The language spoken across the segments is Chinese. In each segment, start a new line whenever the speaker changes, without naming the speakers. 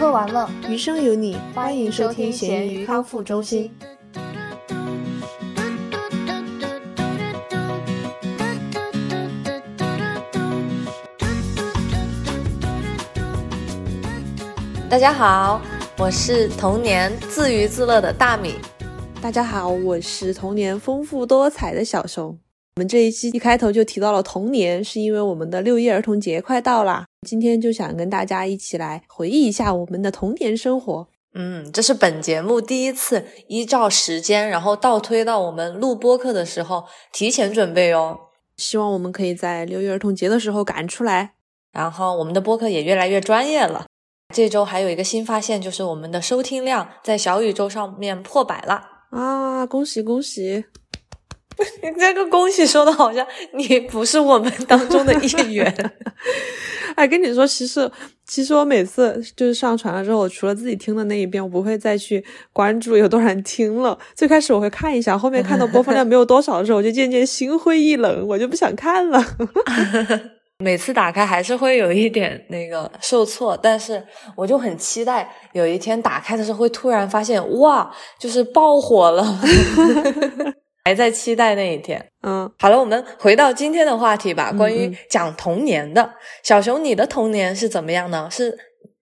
喝完了，
余生有你，欢迎收听咸鱼康复中心。
大家好，我是童年自娱自乐的大米。
大家好，我是童年丰富多彩的小熊。我们这一期一开头就提到了童年，是因为我们的六一儿童节快到啦。今天就想跟大家一起来回忆一下我们的童年生活。
嗯，这是本节目第一次依照时间，然后倒推到我们录播课的时候提前准备哦。
希望我们可以在六一儿童节的时候赶出来。
然后我们的播客也越来越专业了。这周还有一个新发现，就是我们的收听量在小宇宙上面破百了
啊！恭喜恭喜！
你 这个恭喜说的好像你不是我们当中的一员。
哎，跟你说，其实其实我每次就是上传了之后，我除了自己听的那一遍，我不会再去关注有多少人听了。最开始我会看一下，后面看到播放量没有多少的时候，我就渐渐心灰意冷，我就不想看了。
每次打开还是会有一点那个受挫，但是我就很期待有一天打开的时候会突然发现哇，就是爆火了，还在期待那一天。
嗯，
好了，我们回到今天的话题吧，关于讲童年的。小熊，你的童年是怎么样呢？是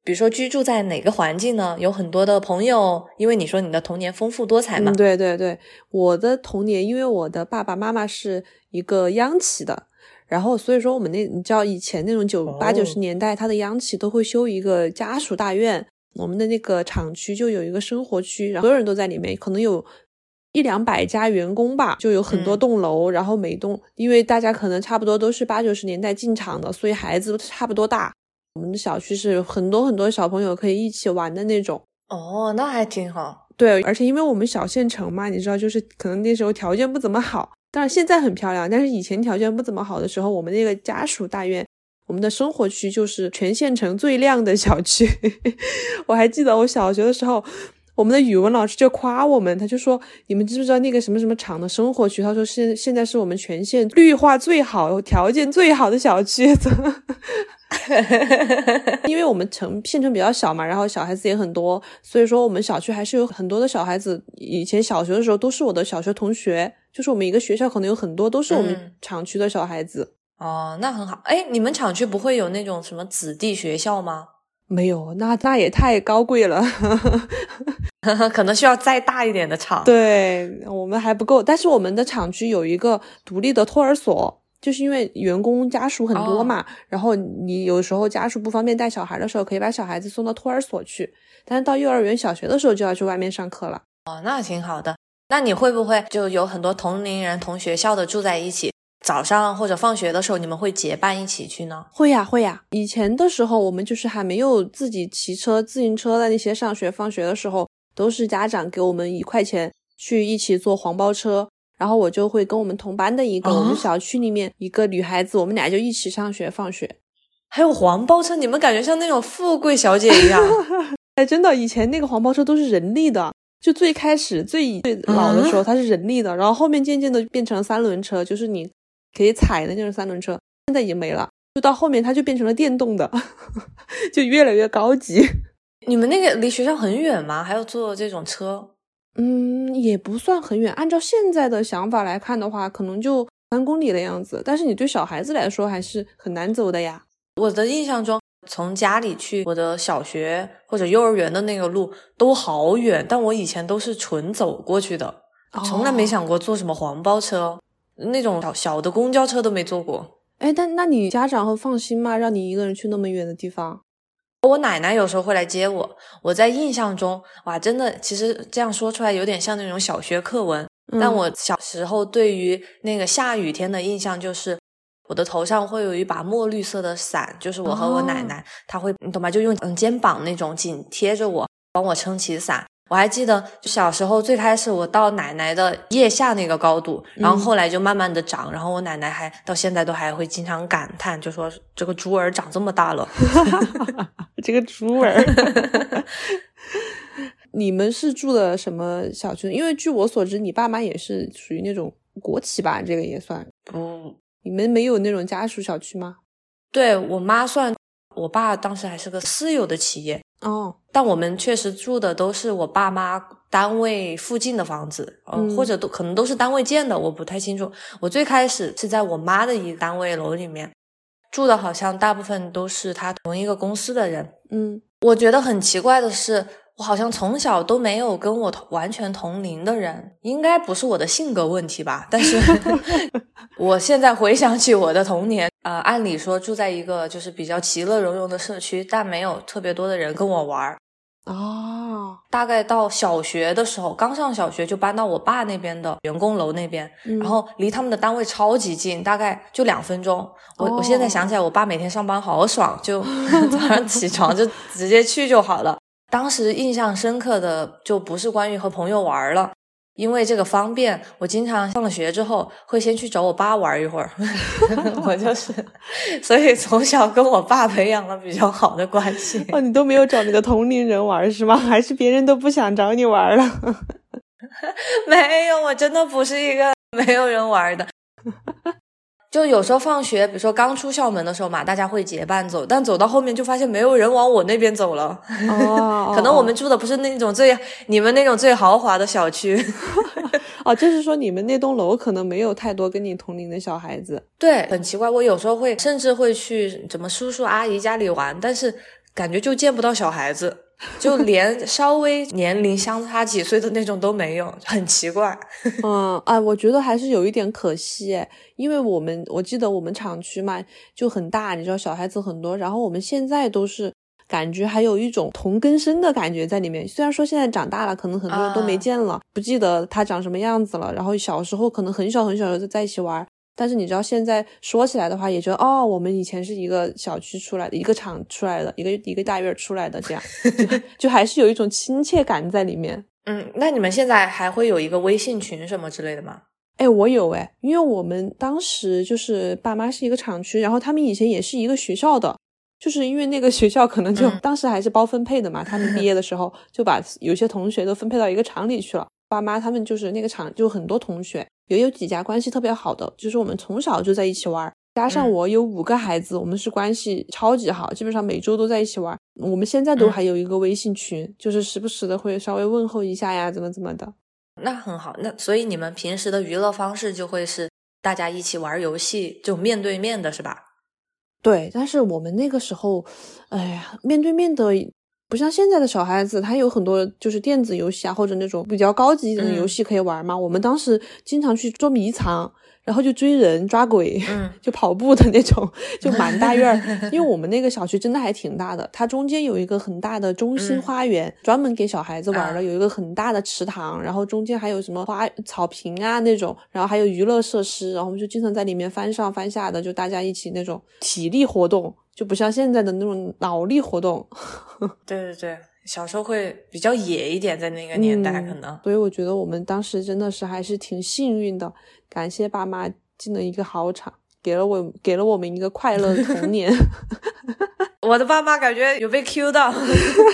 比如说居住在哪个环境呢？有很多的朋友，因为你说你的童年丰富多彩嘛。
对对对，我的童年，因为我的爸爸妈妈是一个央企的。然后，所以说我们那，你知道以前那种九八九十年代，他的央企都会修一个家属大院，我们的那个厂区就有一个生活区，然后所有人都在里面，可能有一两百家员工吧，就有很多栋楼，然后每栋，因为大家可能差不多都是八九十年代进厂的，所以孩子都差不多大。我们的小区是很多很多小朋友可以一起玩的那种。
哦，那还挺好。
对，而且因为我们小县城嘛，你知道，就是可能那时候条件不怎么好。但是现在很漂亮，但是以前条件不怎么好的时候，我们那个家属大院，我们的生活区就是全县城最亮的小区。我还记得我小学的时候，我们的语文老师就夸我们，他就说：“你们知不知道那个什么什么厂的生活区？”他说：“现现在是我们全县绿化最好、条件最好的小区。”因为我们城县城比较小嘛，然后小孩子也很多，所以说我们小区还是有很多的小孩子。以前小学的时候都是我的小学同学，就是我们一个学校可能有很多都是我们厂区的小孩子。
哦，那很好。哎，你们厂区不会有那种什么子弟学校吗？
没有，那那也太高贵了，
可能需要再大一点的厂。
对我们还不够，但是我们的厂区有一个独立的托儿所。就是因为员工家属很多嘛，然后你有时候家属不方便带小孩的时候，可以把小孩子送到托儿所去。但是到幼儿园、小学的时候就要去外面上课了。
哦，那挺好的。那你会不会就有很多同龄人、同学校的住在一起？早上或者放学的时候，你们会结伴一起去呢？
会呀，会呀。以前的时候，我们就是还没有自己骑车、自行车的那些上学、放学的时候，都是家长给我们一块钱去一起坐黄包车。然后我就会跟我们同班的一个我们小区里面一个女孩子，我们俩就一起上学放学。
还有黄包车，你们感觉像那种富贵小姐一样？
哎，真的，以前那个黄包车都是人力的，就最开始最最老的时候它是人力的，然后后面渐渐的变成了三轮车，就是你可以踩的那种三轮车，现在已经没了。就到后面它就变成了电动的，就越来越高级。
你们那个离学校很远吗？还要坐这种车？
嗯，也不算很远。按照现在的想法来看的话，可能就三公里的样子。但是你对小孩子来说还是很难走的呀。
我的印象中，从家里去我的小学或者幼儿园的那个路都好远，但我以前都是纯走过去的，从来没想过坐什么黄包车，那种小小的公交车都没坐过。
哎，但那你家长会放心吗？让你一个人去那么远的地方？
我奶奶有时候会来接我，我在印象中，哇，真的，其实这样说出来有点像那种小学课文。但我小时候对于那个下雨天的印象就是，我的头上会有一把墨绿色的伞，就是我和我奶奶，她会，你懂吗？就用嗯肩膀那种紧贴着我，帮我撑起伞。我还记得小时候最开始我到奶奶的腋下那个高度，然后后来就慢慢的长，然后我奶奶还到现在都还会经常感叹，就说这个猪儿长这么大了，
这个猪儿。你们是住的什么小区？因为据我所知，你爸妈也是属于那种国企吧？这个也算
不？
你们没有那种家属小区吗？
对我妈算，我爸当时还是个私有的企业。
哦，
但我们确实住的都是我爸妈单位附近的房子，嗯，或者都可能都是单位建的，我不太清楚。我最开始是在我妈的一个单位楼里面住的，好像大部分都是她同一个公司的人。
嗯，
我觉得很奇怪的是。我好像从小都没有跟我同完全同龄的人，应该不是我的性格问题吧？但是 我现在回想起我的童年，呃，按理说住在一个就是比较其乐融融的社区，但没有特别多的人跟我玩儿。
哦，
大概到小学的时候，刚上小学就搬到我爸那边的员工楼那边，然后离他们的单位超级近，大概就两分钟。我我现在想起来，我爸每天上班好爽，就 早上起床就直接去就好了。当时印象深刻的就不是关于和朋友玩了，因为这个方便，我经常上了学之后会先去找我爸玩一会儿。我就是，所以从小跟我爸培养了比较好的关系。
哦，你都没有找你的同龄人玩是吗？还是别人都不想找你玩了？
没有，我真的不是一个没有人玩的。就有时候放学，比如说刚出校门的时候嘛，大家会结伴走，但走到后面就发现没有人往我那边走了。
哦，
可能我们住的不是那种最你们那种最豪华的小区。
哦，就是说你们那栋楼可能没有太多跟你同龄的小孩子。
对，很奇怪，我有时候会甚至会去什么叔叔阿姨家里玩，但是感觉就见不到小孩子。就连稍微年龄相差几岁的那种都没有，很奇怪。
嗯，哎，我觉得还是有一点可惜，因为我们我记得我们厂区嘛就很大，你知道小孩子很多，然后我们现在都是感觉还有一种同根生的感觉在里面。虽然说现在长大了，可能很多人都没见了，不记得他长什么样子了，然后小时候可能很小很小的在一起玩。但是你知道，现在说起来的话，也觉得哦，我们以前是一个小区出来的，一个厂出来的，一个一个大院出来的，这样就还是有一种亲切感在里面。
嗯，那你们现在还会有一个微信群什么之类的吗？
哎，我有哎，因为我们当时就是爸妈是一个厂区，然后他们以前也是一个学校的，就是因为那个学校可能就 当时还是包分配的嘛，他们毕业的时候 就把有些同学都分配到一个厂里去了，爸妈他们就是那个厂就很多同学。也有几家关系特别好的，就是我们从小就在一起玩，加上我有五个孩子，我们是关系超级好，基本上每周都在一起玩。我们现在都还有一个微信群，就是时不时的会稍微问候一下呀，怎么怎么的。
那很好，那所以你们平时的娱乐方式就会是大家一起玩游戏，就面对面的是吧？
对，但是我们那个时候，哎呀，面对面的。不像现在的小孩子，他有很多就是电子游戏啊，或者那种比较高级一点的游戏可以玩嘛。我们当时经常去捉迷藏，然后就追人、抓鬼，就跑步的那种，就满大院儿。因为我们那个小区真的还挺大的，它中间有一个很大的中心花园，专门给小孩子玩的，有一个很大的池塘，然后中间还有什么花草坪啊那种，然后还有娱乐设施，然后我们就经常在里面翻上翻下的，就大家一起那种体力活动。就不像现在的那种脑力活动，
对 对对，小时候会比较野一点，在那个年代可能。
所以我觉得我们当时真的是还是挺幸运的，感谢爸妈进了一个好厂，给了我给了我们一个快乐的童年。
我的爸妈感觉有被 Q 到，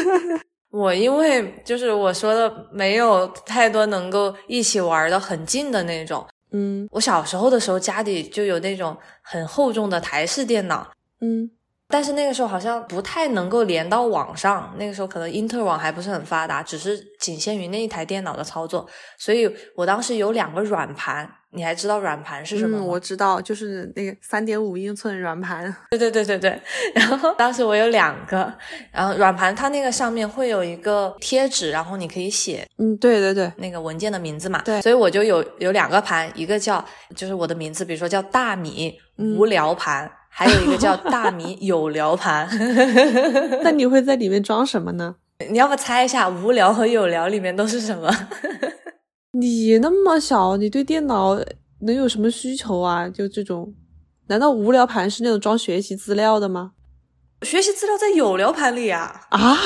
我因为就是我说的没有太多能够一起玩的很近的那种。
嗯，
我小时候的时候家里就有那种很厚重的台式电脑。
嗯。
但是那个时候好像不太能够连到网上，那个时候可能因特网还不是很发达，只是仅限于那一台电脑的操作。所以我当时有两个软盘，你还知道软盘是什么吗？
我知道，就是那个三点五英寸软盘。
对对对对对。然后当时我有两个，然后软盘它那个上面会有一个贴纸，然后你可以写，
嗯，对对对，
那个文件的名字嘛。
对。
所以我就有有两个盘，一个叫就是我的名字，比如说叫大米无聊盘。还有一个叫大米 有聊盘，
那你会在里面装什么呢？
你要不猜一下，无聊和有聊里面都是什么？
你那么小，你对电脑能有什么需求啊？就这种，难道无聊盘是那种装学习资料的吗？
学习资料在有聊盘里啊！
啊，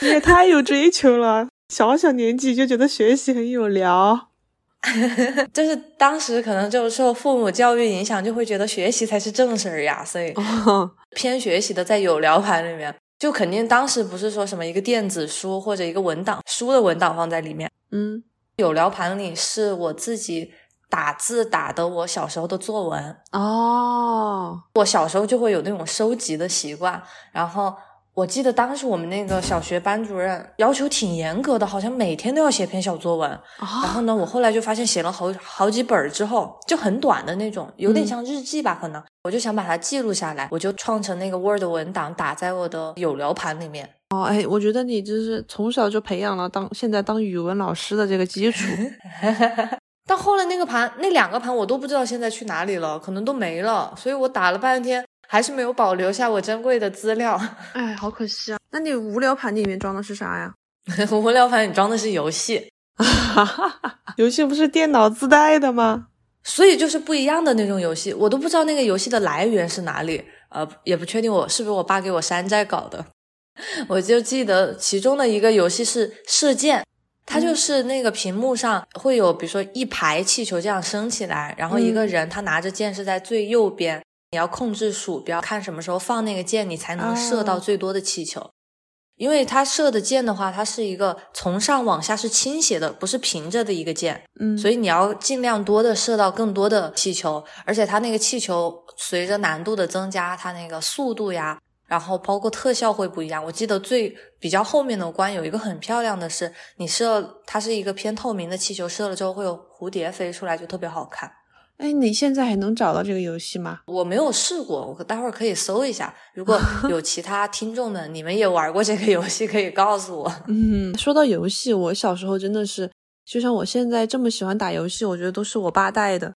你也太有追求了，小小年纪就觉得学习很有聊。
就是当时可能就受父母教育影响，就会觉得学习才是正事儿呀，所以 偏学习的在有聊盘里面，就肯定当时不是说什么一个电子书或者一个文档书的文档放在里面，
嗯，
有聊盘里是我自己打字打的我小时候的作文
哦。
我小时候就会有那种收集的习惯，然后。我记得当时我们那个小学班主任要求挺严格的，好像每天都要写篇小作文。然后呢，我后来就发现写了好好几本之后，就很短的那种，有点像日记吧，可能。我就想把它记录下来，我就创成那个 Word 文档，打在我的有聊盘里面。
哦，哎，我觉得你就是从小就培养了当现在当语文老师的这个基础。
但后来那个盘，那两个盘我都不知道现在去哪里了，可能都没了。所以我打了半天。还是没有保留下我珍贵的资料，
哎，好可惜啊！那你无聊盘里面装的是啥呀？
无聊盘里装的是游戏，
游戏不是电脑自带的吗？
所以就是不一样的那种游戏，我都不知道那个游戏的来源是哪里，呃，也不确定我是不是我爸给我山寨搞的。我就记得其中的一个游戏是射箭，它就是那个屏幕上会有，比如说一排气球这样升起来，然后一个人他拿着箭是在最右边。你要控制鼠标，看什么时候放那个箭，你才能射到最多的气球。因为它射的箭的话，它是一个从上往下是倾斜的，不是平着的一个箭。
嗯，
所以你要尽量多的射到更多的气球，而且它那个气球随着难度的增加，它那个速度呀，然后包括特效会不一样。我记得最比较后面的关有一个很漂亮的是，你射它是一个偏透明的气球，射了之后会有蝴蝶飞出来，就特别好看。
哎，你现在还能找到这个游戏吗？
我没有试过，我待会儿可以搜一下。如果 有其他听众们，你们也玩过这个游戏，可以告诉我。
嗯，说到游戏，我小时候真的是，就像我现在这么喜欢打游戏，我觉得都是我爸带的。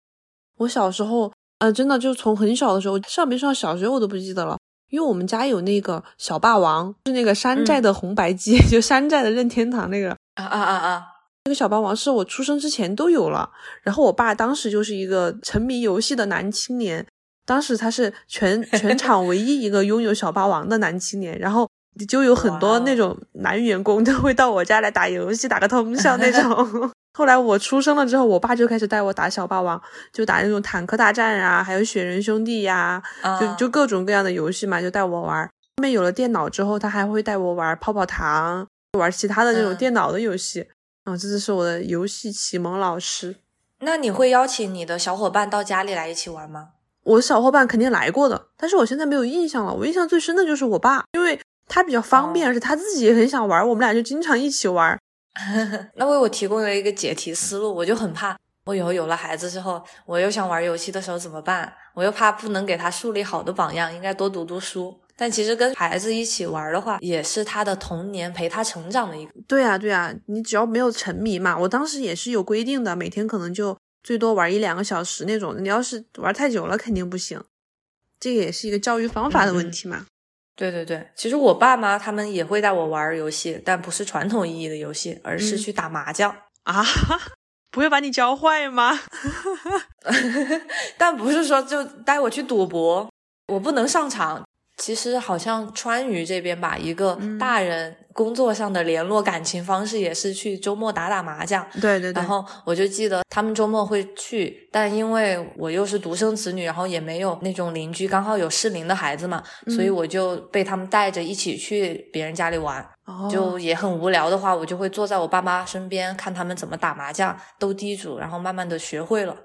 我小时候，呃，真的就从很小的时候，上没上小学我都不记得了，因为我们家有那个小霸王，是那个山寨的红白机，就山寨的任天堂那个。
啊啊啊啊！
这个小霸王是我出生之前都有了，然后我爸当时就是一个沉迷游戏的男青年，当时他是全全场唯一一个拥有小霸王的男青年，然后就有很多那种男员工都会到我家来打游戏，打个通宵那种。后来我出生了之后，我爸就开始带我打小霸王，就打那种坦克大战啊，还有雪人兄弟呀，就就各种各样的游戏嘛，就带我玩。后面有了电脑之后，他还会带我玩泡泡糖，玩其他的那种电脑的游戏。啊，这就是我的游戏启蒙老师。
那你会邀请你的小伙伴到家里来一起玩吗？
我的小伙伴肯定来过的，但是我现在没有印象了。我印象最深的就是我爸，因为他比较方便，而且他自己也很想玩，我们俩就经常一起玩。
那为我提供了一个解题思路，我就很怕我以后有了孩子之后，我又想玩游戏的时候怎么办？我又怕不能给他树立好的榜样，应该多读读书。但其实跟孩子一起玩的话，也是他的童年陪他成长的一个。
对啊，对啊，你只要没有沉迷嘛。我当时也是有规定的，每天可能就最多玩一两个小时那种。你要是玩太久了，肯定不行。这个也是一个教育方法的问题嘛。
对对对，其实我爸妈他们也会带我玩游戏，但不是传统意义的游戏，而是去打麻将
啊。不会把你教坏吗？
但不是说就带我去赌博，我不能上场。其实好像川渝这边吧，一个大人工作上的联络感情方式也是去周末打打麻将。
对对对。
然后我就记得他们周末会去，但因为我又是独生子女，然后也没有那种邻居刚好有适龄的孩子嘛，所以我就被他们带着一起去别人家里玩。就也很无聊的话，我就会坐在我爸妈身边看他们怎么打麻将、斗地主，然后慢慢的学会了。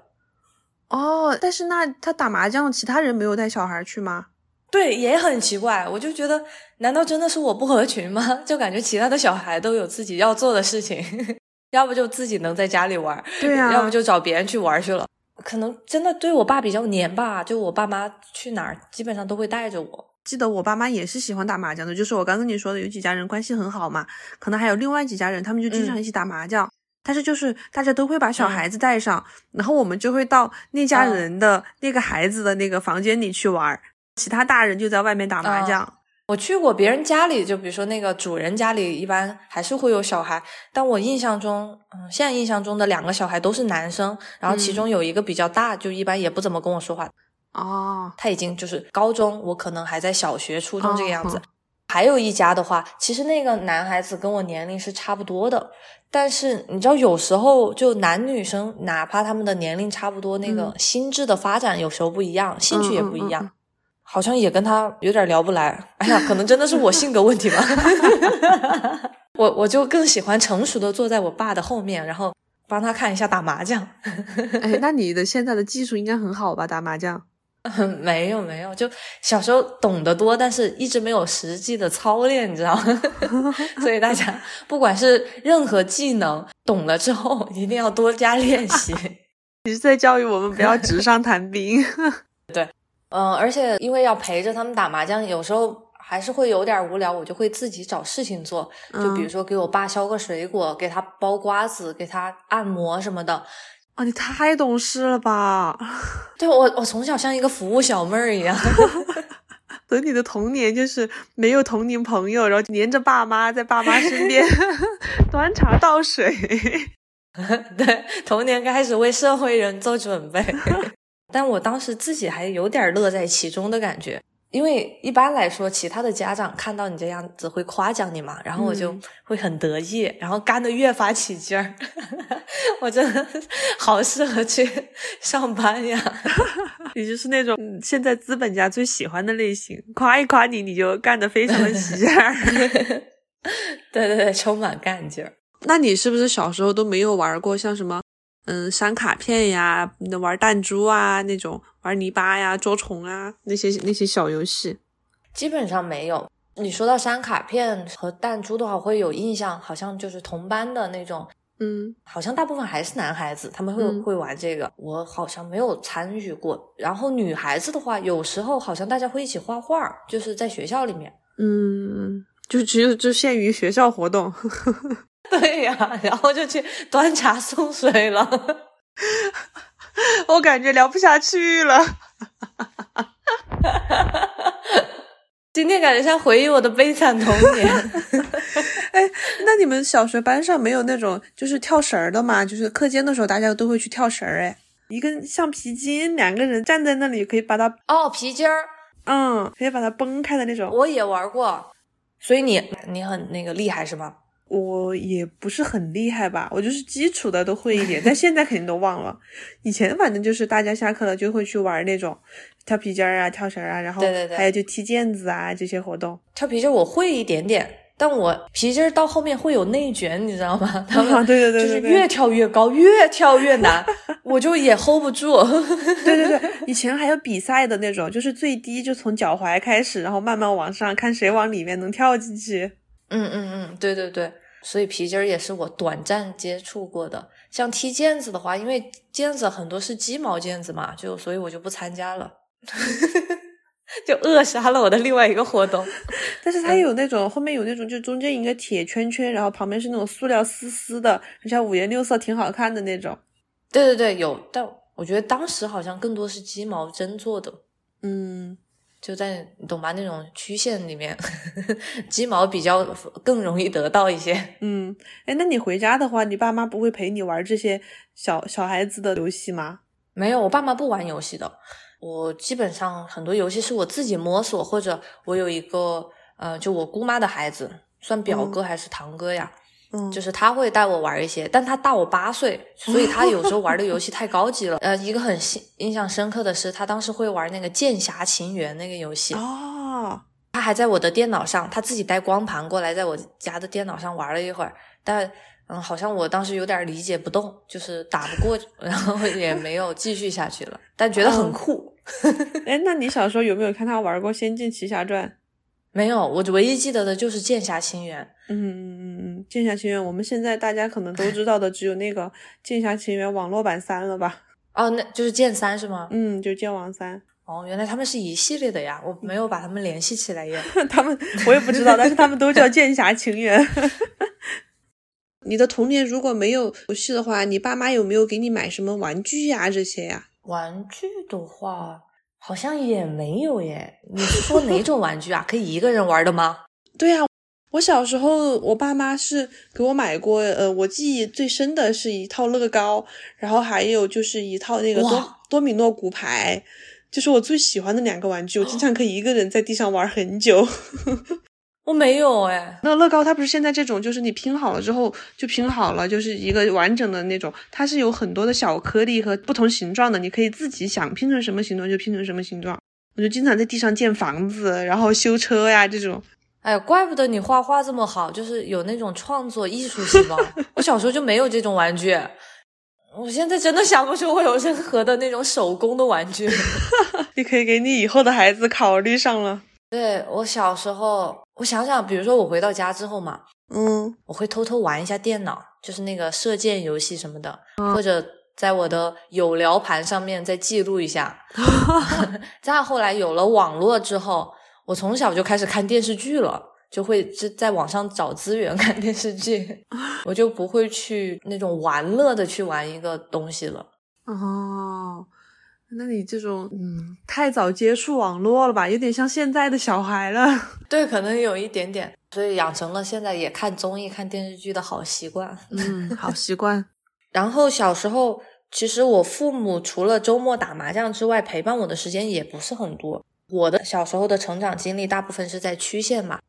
哦，但是那他打麻将，其他人没有带小孩去吗？
对，也很奇怪，我就觉得，难道真的是我不合群吗？就感觉其他的小孩都有自己要做的事情，要不就自己能在家里玩，
对呀，
要不就找别人去玩去了。可能真的对我爸比较黏吧，就我爸妈去哪儿，基本上都会带着我。
记得我爸妈也是喜欢打麻将的，就是我刚跟你说的，有几家人关系很好嘛，可能还有另外几家人，他们就经常一起打麻将。但是就是大家都会把小孩子带上，然后我们就会到那家人的那个孩子的那个房间里去玩。其他大人就在外面打麻将。
我去过别人家里，就比如说那个主人家里，一般还是会有小孩。但我印象中，嗯，现在印象中的两个小孩都是男生，然后其中有一个比较大，就一般也不怎么跟我说话。
哦，
他已经就是高中，我可能还在小学、初中这个样子。还有一家的话，其实那个男孩子跟我年龄是差不多的，但是你知道，有时候就男女生，哪怕他们的年龄差不多，那个心智的发展有时候不一样，兴趣也不一样。好像也跟他有点聊不来，哎呀，可能真的是我性格问题吧。我我就更喜欢成熟的坐在我爸的后面，然后帮他看一下打麻将。
哎，那你的现在的技术应该很好吧？打麻将？
没有没有，就小时候懂得多，但是一直没有实际的操练，你知道吗？所以大家不管是任何技能，懂了之后一定要多加练习。
你是在教育我们不要纸上谈兵？
对，嗯，而且因为要陪着他们打麻将，有时候还是会有点无聊，我就会自己找事情做，就比如说给我爸削个水果，给他剥瓜子，给他按摩什么的。
啊，你太懂事了吧？
对我，我从小像一个服务小妹儿一样。
等你的童年就是没有童年朋友，然后黏着爸妈，在爸妈身边 端茶倒水。
对，童年开始为社会人做准备，但我当时自己还有点乐在其中的感觉。因为一般来说，其他的家长看到你这样子会夸奖你嘛，然后我就会很得意，然后干的越发起劲儿。我真的 好适合去上班呀！
你就是那种现在资本家最喜欢的类型，夸一夸你，你就干的非常的起劲儿。
对对对，充满干劲儿。
那你是不是小时候都没有玩过像什么？嗯，删卡片呀，玩弹珠啊，那种玩泥巴呀、捉虫啊，那些那些小游戏，
基本上没有。你说到删卡片和弹珠的话，会有印象，好像就是同班的那种，
嗯，
好像大部分还是男孩子，他们会会玩这个，我好像没有参与过。然后女孩子的话，有时候好像大家会一起画画，就是在学校里面，
嗯，就只有就限于学校活动。
对呀，然后就去端茶送水了。
我感觉聊不下去了。
今天感觉像回忆我的悲惨童年。
哎，那你们小学班上没有那种就是跳绳儿的吗？就是课间的时候大家都会去跳绳儿。哎，一根橡皮筋，两个人站在那里可以把它
哦皮筋儿，
嗯，可以把它崩开的那种。
我也玩过，所以你你很那个厉害是吗？
我也不是很厉害吧，我就是基础的都会一点，但现在肯定都忘了。以前反正就是大家下课了就会去玩那种跳皮筋儿啊、跳绳啊，然后还有就踢毽子啊这些活动。
跳皮筋我会一点点，但我皮筋到后面会有内卷，你知道吗？他们
对对对，
就是越跳越高，越跳越难，我就也 hold 不住。
对对对，以前还有比赛的那种，就是最低就从脚踝开始，然后慢慢往上，看谁往里面能跳进去。
嗯嗯嗯，对对对，所以皮筋儿也是我短暂接触过的。像踢毽子的话，因为毽子很多是鸡毛毽子嘛，就所以我就不参加了，就扼杀了我的另外一个活动。
但是它有那种后面有那种，就中间一个铁圈圈，然后旁边是那种塑料丝丝的，而且五颜六色，挺好看的那种。
对对对，有，但我觉得当时好像更多是鸡毛针做的。
嗯。
就在你懂吧？那种曲线里面，鸡毛比较更容易得到一些。
嗯，哎，那你回家的话，你爸妈不会陪你玩这些小小孩子的游戏吗？
没有，我爸妈不玩游戏的。我基本上很多游戏是我自己摸索，或者我有一个呃，就我姑妈的孩子，算表哥还是堂哥呀？就是他会带我玩一些，但他大我八岁，所以他有时候玩的游戏太高级了。呃，一个很印印象深刻的是，他当时会玩那个《剑侠情缘》那个游戏
哦。
他还在我的电脑上，他自己带光盘过来，在我家的电脑上玩了一会儿。但嗯，好像我当时有点理解不动，就是打不过，然后也没有继续下去了。但觉得很酷。
哎，那你小时候有没有看他玩过《仙剑奇侠传》？
没有，我唯一记得的就是《剑侠情缘》。
嗯嗯嗯嗯，《剑侠情缘》，我们现在大家可能都知道的只有那个《剑侠情缘》网络版三了吧？
哦，那就是剑三是吗？
嗯，就是剑王三。
哦，原来他们是一系列的呀，我没有把他们联系起来耶。
他们我也不知道，但是他们都叫《剑侠情缘》。你的童年如果没有游戏的话，你爸妈有没有给你买什么玩具呀？这些呀？
玩具的话。好像也没有耶，你是说哪种玩具啊？可以一个人玩的吗？
对呀，我小时候我爸妈是给我买过，呃，我记忆最深的是一套乐高，然后还有就是一套那个多多米诺骨牌，就是我最喜欢的两个玩具，我经常可以一个人在地上玩很久。
我没有哎，
那乐高它不是现在这种，就是你拼好了之后就拼好了，就是一个完整的那种。它是有很多的小颗粒和不同形状的，你可以自己想拼成什么形状就拼成什么形状。我就经常在地上建房子，然后修车呀这种。
哎呀，怪不得你画画这么好，就是有那种创作艺术细胞。我小时候就没有这种玩具，我现在真的想不出我有任何的那种手工的玩具。
你可以给你以后的孩子考虑上了。
对我小时候，我想想，比如说我回到家之后嘛，
嗯，
我会偷偷玩一下电脑，就是那个射箭游戏什么的，或者在我的有聊盘上面再记录一下。再后来有了网络之后，我从小就开始看电视剧了。就会就在网上找资源看电视剧，我就不会去那种玩乐的去玩一个东西了。
哦，那你这种嗯，太早接触网络了吧？有点像现在的小孩了。
对，可能有一点点，所以养成了现在也看综艺、看电视剧的好习惯。
嗯，好习惯。
然后小时候，其实我父母除了周末打麻将之外，陪伴我的时间也不是很多。我的小时候的成长经历大部分是在区县嘛。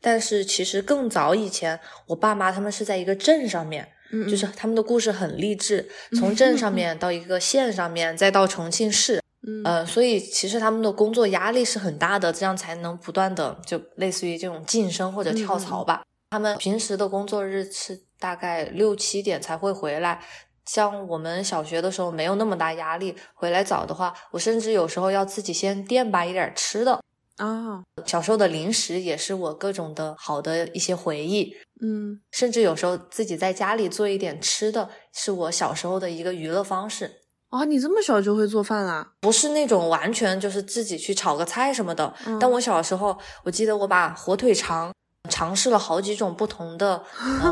但是其实更早以前，我爸妈他们是在一个镇上面，就是他们的故事很励志，从镇上面到一个县上面，再到重庆市，嗯，所以其实他们的工作压力是很大的，这样才能不断的就类似于这种晋升或者跳槽吧。他们平时的工作日是大概六七点才会回来，像我们小学的时候没有那么大压力，回来早的话，我甚至有时候要自己先垫吧一点吃的。
啊，
小时候的零食也是我各种的好的一些回忆，
嗯，
甚至有时候自己在家里做一点吃的，是我小时候的一个娱乐方式。
啊，你这么小就会做饭啦？
不是那种完全就是自己去炒个菜什么的。但我小时候，我记得我把火腿肠尝试了好几种不同的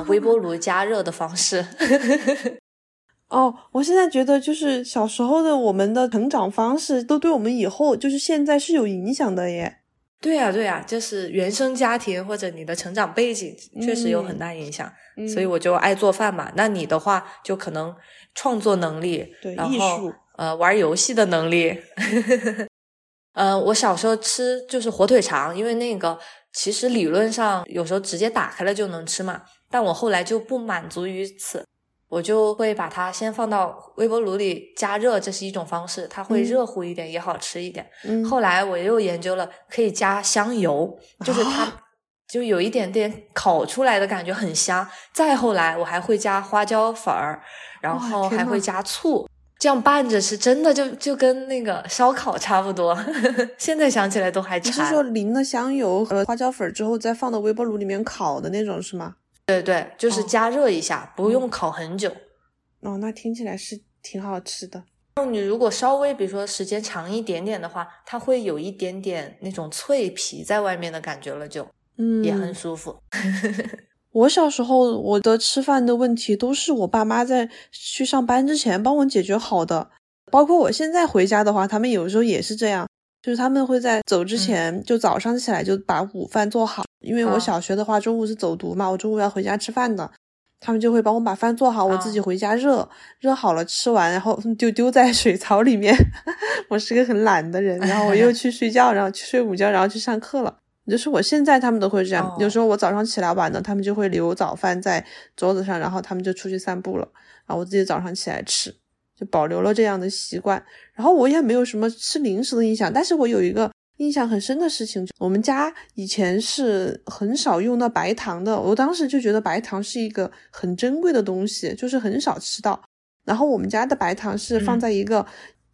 微波炉加热的方式。
哦，我现在觉得就是小时候的我们的成长方式，都对我们以后就是现在是有影响的耶。
对呀，对呀，就是原生家庭或者你的成长背景确实有很大影响，所以我就爱做饭嘛。那你的话就可能创作能力，
对，
艺术，呃，玩游戏的能力。呃，我小时候吃就是火腿肠，因为那个其实理论上有时候直接打开了就能吃嘛，但我后来就不满足于此。我就会把它先放到微波炉里加热，这是一种方式，它会热乎一点，也好吃一点。后来我又研究了，可以加香油，就是它就有一点点烤出来的感觉，很香。再后来我还会加花椒粉儿，然后还会加醋，这样拌着吃，真的就就跟那个烧烤差不多。现在想起来都还馋。
你是说淋了香油和花椒粉之后再放到微波炉里面烤的那种是吗？
对对，就是加热一下，不用烤很久。
哦，那听起来是挺好吃的。
你如果稍微比如说时间长一点点的话，它会有一点点那种脆皮在外面的感觉了，就
嗯
也很舒服。
我小时候我的吃饭的问题都是我爸妈在去上班之前帮我解决好的，包括我现在回家的话，他们有时候也是这样。就是他们会在走之前，就早上起来就把午饭做好。因为我小学的话，中午是走读嘛，我中午要回家吃饭的，他们就会帮我把饭做好，我自己回家热，热好了吃完，然后就丢在 水槽里面。我是个很懒的人，然后我又 去睡觉，然后去睡午觉，然后去上课了。就是我现在他们都会这样，有时候我早上起来晚了，他们就会留早饭在桌子上，然后他们就出去散步了，然后我自己早上起来吃。就保留了这样的习惯，然后我也没有什么吃零食的印象，但是我有一个印象很深的事情，我们家以前是很少用到白糖的，我当时就觉得白糖是一个很珍贵的东西，就是很少吃到。然后我们家的白糖是放在一个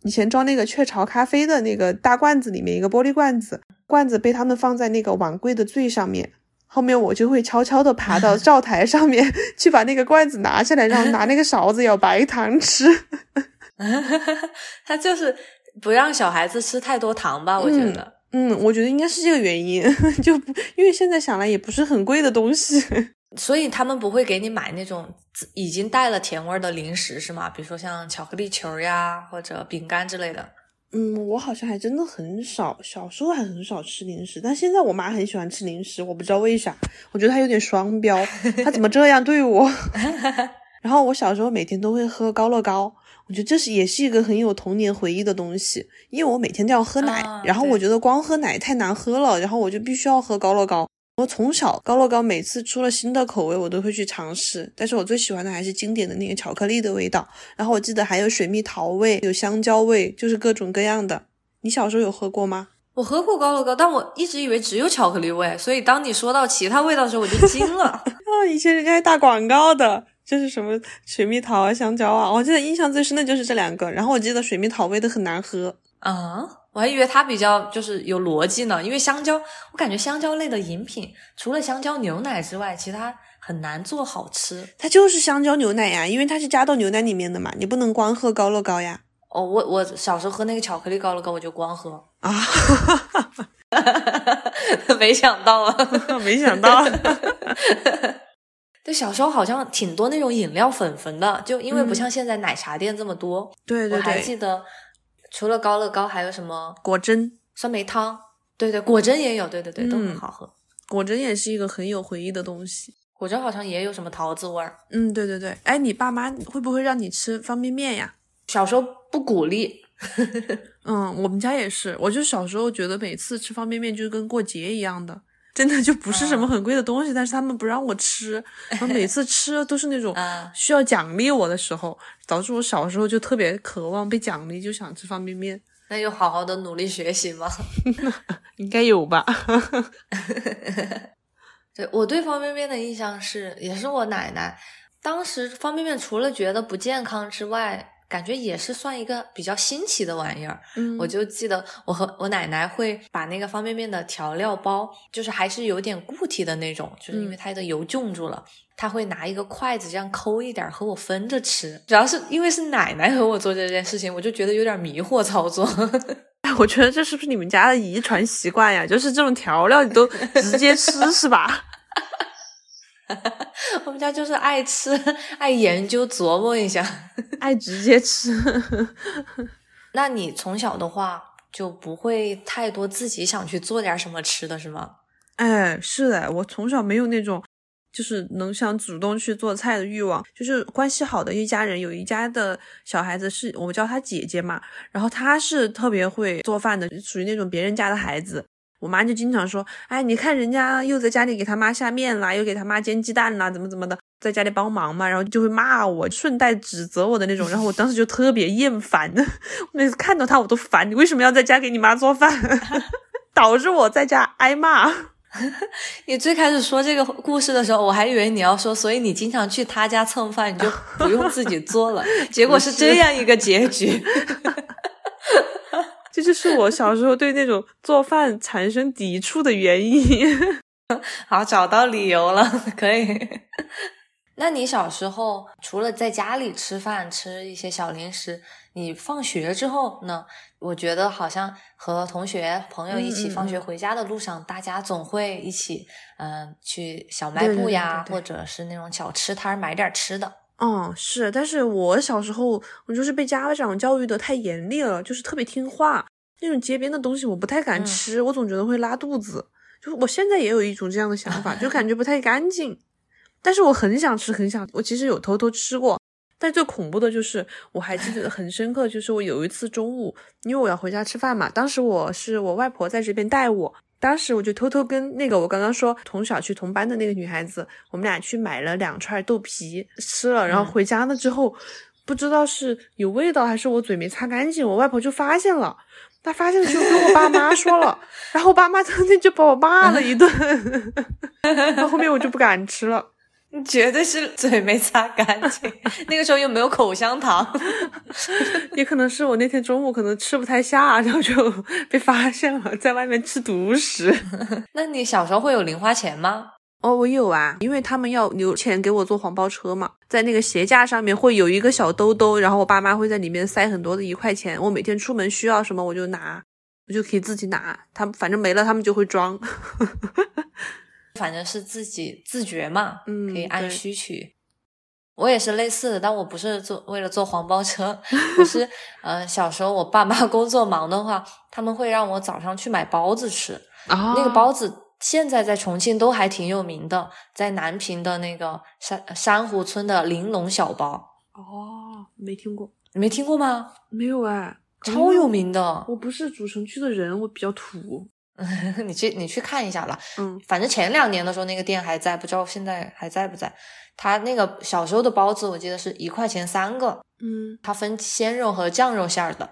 以前装那个雀巢咖啡的那个大罐子里面，一个玻璃罐子，罐子被他们放在那个碗柜的最上面。后面我就会悄悄地爬到 灶台上面去把那个罐子拿下来，然后拿那个勺子舀白糖吃。
他就是不让小孩子吃太多糖吧？我觉得，
嗯，我觉得应该是这个原因，就不因为现在想来也不是很贵的东西，
所以他们不会给你买那种已经带了甜味的零食，是吗？比如说像巧克力球呀，或者饼干之类的。
嗯，我好像还真的很少，小时候还很少吃零食，但现在我妈很喜欢吃零食，我不知道为啥，我觉得她有点双标，她怎么这样对我？然后我小时候每天都会喝高乐高，我觉得这是也是一个很有童年回忆的东西，因为我每天都要喝奶，然后我觉得光喝奶太难喝了，然后我就必须要喝高乐高。我从小高乐高每次出了新的口味，我都会去尝试，但是我最喜欢的还是经典的那个巧克力的味道。然后我记得还有水蜜桃味，有香蕉味，就是各种各样的。你小时候有喝过吗？
我喝过高乐高，但我一直以为只有巧克力味，所以当你说到其他味道的时候，我就惊了。啊，
以前人家还打广告的，就是什么水蜜桃啊、香蕉啊。我记得印象最深的就是这两个。然后我记得水蜜桃味的很难喝
啊，我还以为它比较就是有逻辑呢。因为香蕉，我感觉香蕉类的饮品除了香蕉牛奶之外，其他很难做好吃。
它就是香蕉牛奶呀，因为它是加到牛奶里面的嘛，你不能光喝高乐高呀。
哦，我我小时候喝那个巧克力高乐高，我就光喝
啊，
没想到啊，
没想到。
对，小时候好像挺多那种饮料粉粉的，就因为不像现在奶茶店这么多。
对对对，
我还记得除了高乐高，还有什么
果珍、
酸梅汤。对对，果珍也有，对对对，都很好喝。
果珍也是一个很有回忆的东西。
果珍好像也有什么桃子味儿。
嗯，对对对。哎，你爸妈会不会让你吃方便面呀？
小时候不鼓励。
嗯，我们家也是。我就小时候觉得每次吃方便面就跟过节一样的。真的就不是什么很贵的东西，但是他们不让我吃，然后每次吃都是那种 需要奖励我的时候，导致我小时候就特别渴望被奖励，就想吃方便面。
那就好好的努力学习吗？
应该有吧。
对我对方便面的印象是，也是我奶奶当时方便面除了觉得不健康之外。感觉也是算一个比较新奇的玩意儿，
嗯，
我就记得我和我奶奶会把那个方便面的调料包，就是还是有点固体的那种，就是因为它的油浸住了，她会拿一个筷子这样抠一点和我分着吃。主要是因为是奶奶和我做这件事情，我就觉得有点迷惑操作。
我觉得这是不是你们家的遗传习惯呀？就是这种调料你都直接吃是吧？
我们家就是爱吃，爱研究，琢磨一下，
爱直接吃。
那你从小的话就不会太多自己想去做点什么吃的是吗？
哎，是的，我从小没有那种就是能想主动去做菜的欲望。就是关系好的一家人，有一家的小孩子是我叫他姐姐嘛，然后他是特别会做饭的，属于那种别人家的孩子。我妈就经常说：“哎，你看人家又在家里给他妈下面啦，又给他妈煎鸡蛋啦，怎么怎么的，在家里帮忙嘛。”然后就会骂我，顺带指责我的那种。然后我当时就特别厌烦，每次看到他我都烦。你为什么要在家给你妈做饭？导致我在家挨骂。
你最开始说这个故事的时候，我还以为你要说，所以你经常去他家蹭饭，你就不用自己做了。结果是这样一个结局。
这就是我小时候对那种做饭产生抵触的原因。
好，找到理由了，可以。那你小时候除了在家里吃饭吃一些小零食，你放学之后呢？我觉得好像和同学朋友一起放学回家的路上，大家总会一起嗯去小卖部呀，或者是那种小吃摊买点吃的。
嗯，是，但是我小时候我就是被家长教育的太严厉了，就是特别听话，那种街边的东西我不太敢吃，我总觉得会拉肚子。就我现在也有一种这样的想法，就感觉不太干净。但是我很想吃，很想，我其实有偷偷吃过。但最恐怖的就是，我还记得很深刻，就是我有一次中午，因为我要回家吃饭嘛，当时我是我外婆在这边带我。当时我就偷偷跟那个我刚刚说同小区同班的那个女孩子，我们俩去买了两串豆皮吃了，然后回家了之后，不知道是有味道还是我嘴没擦干净，我外婆就发现了，她发现了就跟我爸妈说了，然后我爸妈当天就把我骂了一顿，然后后面我就不敢吃了。
绝对是嘴没擦干净，那个时候又没有口香糖，
也可能是我那天中午可能吃不太下，然后就被发现了，在外面吃独食。
那你小时候会有零花钱吗？
哦，我有啊，因为他们要留钱给我坐黄包车嘛，在那个鞋架上面会有一个小兜兜，然后我爸妈会在里面塞很多的一块钱，我每天出门需要什么我就拿，我就可以自己拿，他们反正没了他们就会装。
反正是自己自觉嘛，
嗯，
可以按需取。我也是类似的，但我不是做为了坐黄包车，我是 呃小时候我爸妈 工作忙的话，他们会让我早上去买包子吃。那个包子现在在重庆都还挺有名的，在南平的那个珊珊瑚村的玲珑小包。
哦，没听过，
你没听过吗？
没有哎，
超有名的。
我不是主城区的人，我比较土。
你去你去看一下了，
嗯，
反正前两年的时候那个店还在，不知道现在还在不在。他那个小时候的包子，我记得是一块钱三个，
嗯，
它分鲜肉和酱肉馅儿的。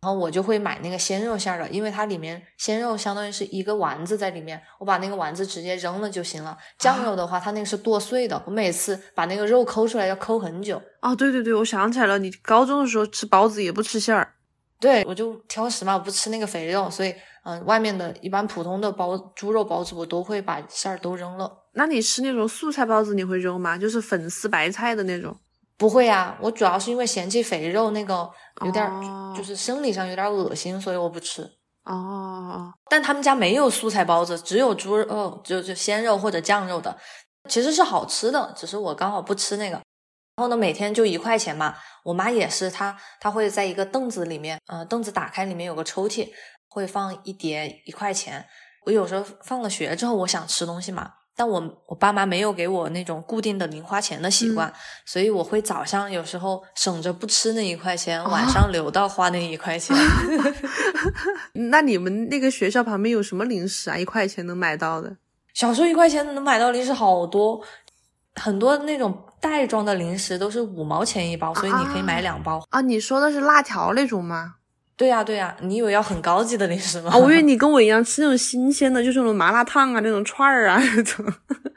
然后我就会买那个鲜肉馅儿的，因为它里面鲜肉相当于是一个丸子在里面，我把那个丸子直接扔了就行了。酱肉的话，它那个是剁碎的，我每次把那个肉抠出来要抠很久。
哦，对对对，我想起来了，你高中的时候吃包子也不吃馅儿。
对，我就挑食嘛，我不吃那个肥肉，所以嗯，外面的一般普通的包猪肉包子，我都会把馅儿都扔了。
那你吃那种素菜包子你会扔吗？就是粉丝白菜的那种？
不会呀，我主要是因为嫌弃肥肉那个有点，就是生理上有点恶心，所以我不吃。
哦，
但他们家没有素菜包子，只有猪肉，就就鲜肉或者酱肉的，其实是好吃的，只是我刚好不吃那个。然后呢，每天就一块钱嘛。我妈也是，她她会在一个凳子里面，呃，凳子打开里面有个抽屉，会放一叠一块钱。我有时候放了学之后，我想吃东西嘛，但我我爸妈没有给我那种固定的零花钱的习惯，所以我会早上有时候省着不吃那一块钱，晚上留到花那一块钱。
那你们那个学校旁边有什么零食啊？一块钱能买到的？
小时候一块钱能买到零食好多。很多那种袋装的零食都是五毛钱一包，所以你可以买两包
啊。你说的是辣条那种吗？
对呀对呀，你以为要很高级的零食吗？
我以为你跟我一样吃那种新鲜的，就是那种麻辣烫啊，那种串儿啊 那种。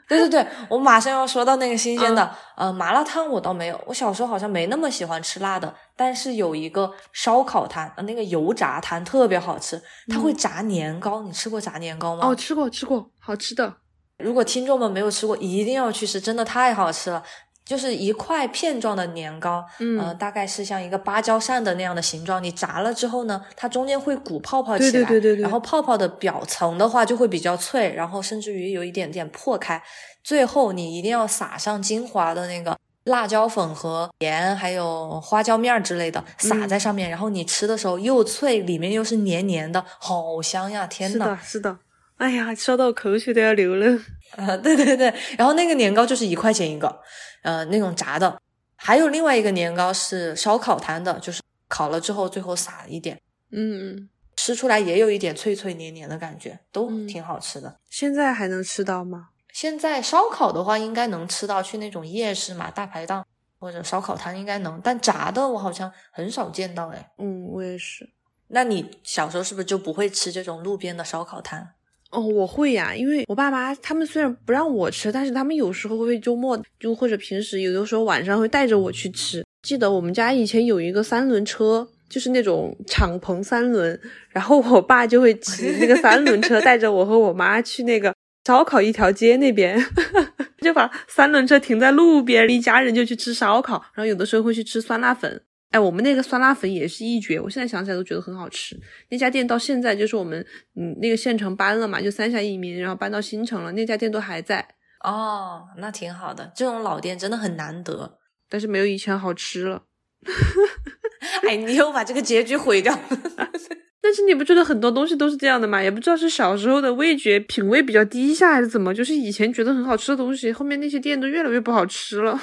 对对对，我马上要说到那个新鲜的，呃，麻辣烫我倒没有，我小时候好像没那么喜欢吃辣的，但是有一个烧烤摊，那个油炸摊特别好吃，它会炸年糕，你吃过炸年糕吗？
哦，吃过吃过，好吃的。
如果听众们没有吃过，一定要去吃，真的太好吃了。就是一块片状的年糕，嗯，大概是像一个芭蕉扇的那样的形状。你炸了之后呢，它中间会鼓泡泡起来，
对对对对。
然后泡泡的表层的话就会比较脆，然后甚至于有一点点破开。最后你一定要撒上精华的那个辣椒粉和盐，还有花椒面之类的撒在上面。然后你吃的时候又脆，里面又是黏黏的，好香呀！天
呐，是的，是的。哎呀，说到口水都要流了。
啊，对对对，然后那个年糕就是一块钱一个，呃，那种炸的。还有另外一个年糕是烧烤摊的，就是烤了之后最后撒一点，
嗯，
吃出来也有一点脆脆黏黏的感觉，都挺好吃的。
现在还能吃到吗？
现在烧烤的话应该能吃到，去那种夜市嘛，大排档或者烧烤摊应该能，但炸的我好像很少见到哎。
嗯，我也是。
那你小时候是不是就不会吃这种路边的烧烤摊？
哦，我会呀，因为我爸妈他们虽然不让我吃，但是他们有时候会周末就或者平时有的时候晚上会带着我去吃。记得我们家以前有一个三轮车，就是那种敞篷三轮，然后我爸就会骑那个三轮车带着我和我妈去那个烧烤一条街那边，就把三轮车停在路边，一家人就去吃烧烤，然后有的时候会去吃酸辣粉。哎，我们那个酸辣粉也是一绝，我现在想起来都觉得很好吃。那家店到现在就是我们嗯那个县城搬了嘛，就三峡移民，然后搬到新城了，那家店都还在。
哦，那挺好的，这种老店真的很难得，
但是没有以前好吃了。
哎，你又把这个结局毁掉。
但是你不觉得很多东西都是这样的吗？也不知道是小时候的味觉品味比较低下还是怎么，就是以前觉得很好吃的东西，后面那些店都越来越不好吃了。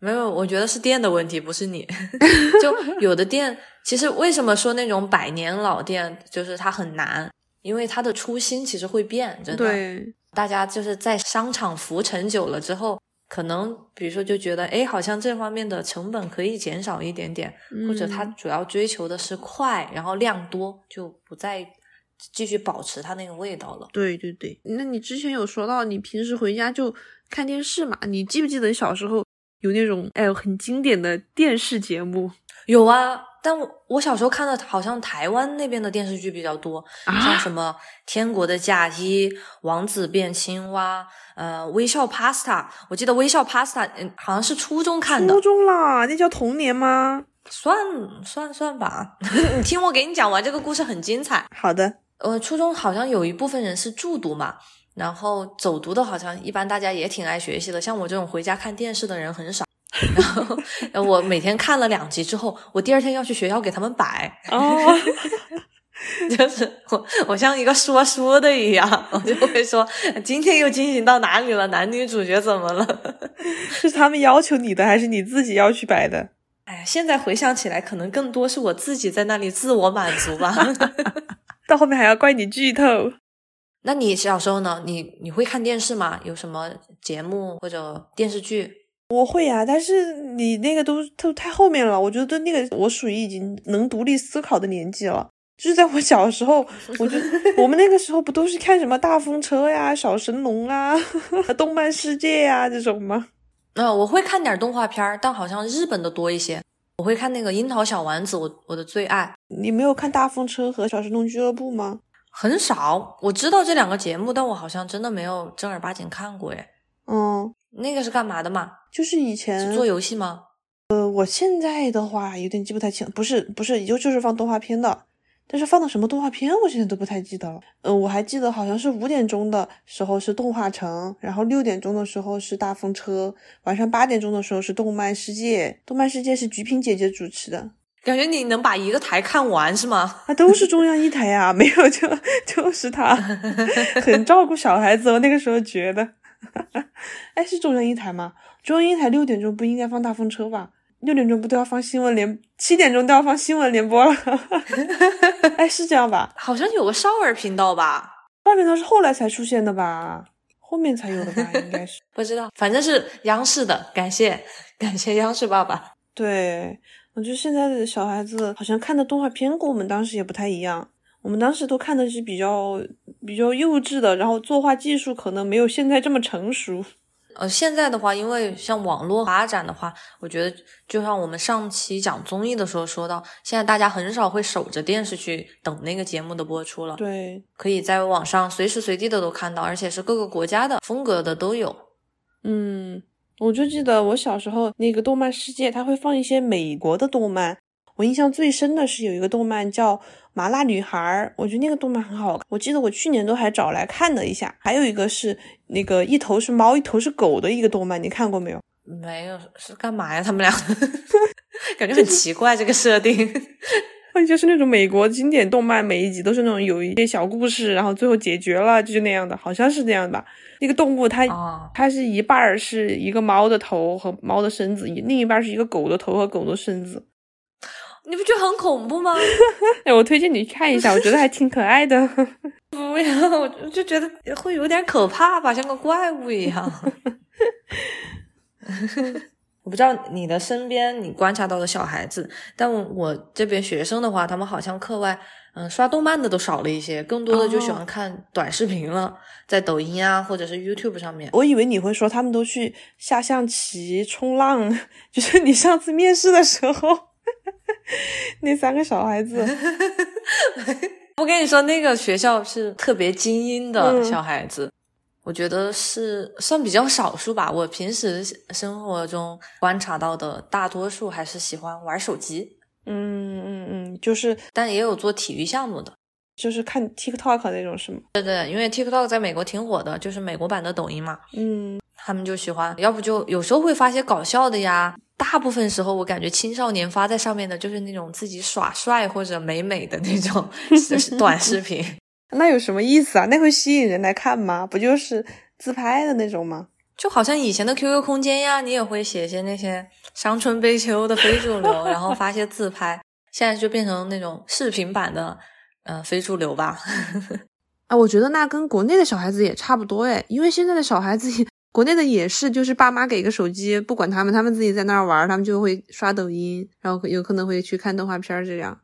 没有，我觉得是店的问题，不是你。就有的店，其实为什么说那种百年老店就是它很难？因为它的初心其实会变，真的。
对，
大家就是在商场浮沉久了之后，可能比如说就觉得，哎，好像这方面的成本可以减少一点点，或者它主要追求的是快，然后量多，就不再继续保持它那个味道了。
对对对，那你之前有说到你平时回家就看电视嘛？你记不记得小时候？有那种哎呦很经典的电视节目，
有啊，但我我小时候看的好像台湾那边的电视剧比较多，像什么《天国的嫁衣》《王子变青蛙》呃《微笑 Pasta》，我记得《微笑 Pasta》嗯好像是初中看的，
初中啦，那叫童年吗？
算算算吧，你听我给你讲完这个故事很精彩。
好的，
呃，初中好像有一部分人是住读嘛。然后走读的，好像一般大家也挺爱学习的。像我这种回家看电视的人很少。然后我每天看了两集之后，我第二天要去学校给他们摆。
哦，
就是我，我像一个说书的一样，我就会说今天又进行到哪里了，男女主角怎么了？
是他们要求你的，还是你自己要去摆的？
哎呀，现在回想起来，可能更多是我自己在那里自我满足吧。
到后面还要怪你剧透。
那你小时候呢？你你会看电视吗？有什么节目或者电视剧？
我会呀，但是你那个都都太后面了。我觉得那个我属于已经能独立思考的年纪了。就是在我小时候，我觉得 我们那个时候不都是看什么大风车呀、小神龙啊、动漫世界呀这种吗？
啊，我会看点动画片，但好像日本的多一些。我会看那个樱桃小丸子，我我的最爱。
你没有看大风车和小神龙俱乐部吗？
很少，我知道这两个节目，但我好像真的没有正儿八经看过。哎，
嗯，
那个是干嘛的嘛？
就是以前
做游戏吗？
呃，我现在的话有点记不太清，不是不是，就就是放动画片的。但是放的什么动画片，我现在都不太记得了。嗯，我还记得好像是五点钟的时候是动画城，然后六点钟的时候是大风车，晚上八点钟的时候是动漫世界。动漫世界是菊萍姐姐主持的，
感觉你能把一个台看完是吗？
啊，都是中央一台呀，没有就就是他，很照顾小孩子。我那个时候觉得，哎，是中央一台吗？中央一台六点钟不应该放大风车吧？六点钟不都要放新闻联？七点钟都要放新闻联播了。哎，是这样吧？
好像有个少儿频道吧？
少儿频道是后来才出现的吧？后面才有的吧？应该是
不知道，反正是央视的。感谢感谢央视爸爸。
对，我觉得现在的小孩子好像看的动画片跟我们当时也不太一样。我们当时都看的是比较比较幼稚的，然后作画技术可能没有现在这么成熟。
呃，现在的话，因为像网络发展的话，我觉得就像我们上期讲综艺的时候说到，现在大家很少会守着电视去等那个节目的播出了。
对，
可以在网上随时随地的都看到，而且是各个国家的风格的都有。
嗯，我就记得我小时候那个动漫世界，它会放一些美国的动漫。我印象最深的是有一个动漫叫《麻辣女孩》，我觉得那个动漫很好。我记得我去年都还找来看了一下。还有一个是那个一头是猫一头是狗的一个动漫，你看过没有？
没有，是干嘛呀？他们俩 感觉很奇怪这个设定。
就是那种美国经典动漫，每一集都是那种有一些小故事，然后最后解决了，就是那样的，好像是这样吧。那个动物它它是一半是一个猫的头和猫的身子，另一半是一个狗的头和狗的身子。
你不觉得很恐怖吗？
哎，我推荐你看一下，我觉得还挺可爱的。
不要，我就觉得会有点可怕吧，像个怪物一样。我不知道你的身边你观察到的小孩子，但我这边学生的话，他们好像课外嗯刷动漫的都少了一些，更多的就喜欢看短视频了，在抖音啊或者是 YouTube 上面。
我以为你会说他们都去下象棋、冲浪，就是你上次面试的时候。那三个小孩子，
我跟你说，那个学校是特别精英的小孩子，我觉得是算比较少数吧。我平时生活中观察到的，大多数还是喜欢玩手机。
嗯嗯嗯，就是，
但也有做体育项目的，
就是看 TikTok 那种，是吗？
对对，因为 TikTok 在美国挺火的，就是美国版的抖音嘛。
嗯，
他们就喜欢，要不就有时候会发些搞笑的呀。大部分时候，我感觉青少年发在上面的就是那种自己耍帅或者美美的那种 短视频。
那有什么意思啊？那会吸引人来看吗？不就是自拍的那种吗？
就好像以前的 QQ 空间呀，你也会写些那些伤春悲秋的非主流，然后发些自拍。现在就变成那种视频版的，呃，非主流吧。
啊，我觉得那跟国内的小孩子也差不多诶，因为现在的小孩子。国内的也是，就是爸妈给个手机，不管他们，他们自己在那儿玩，他们就会刷抖音，然后有可能会去看动画片这样。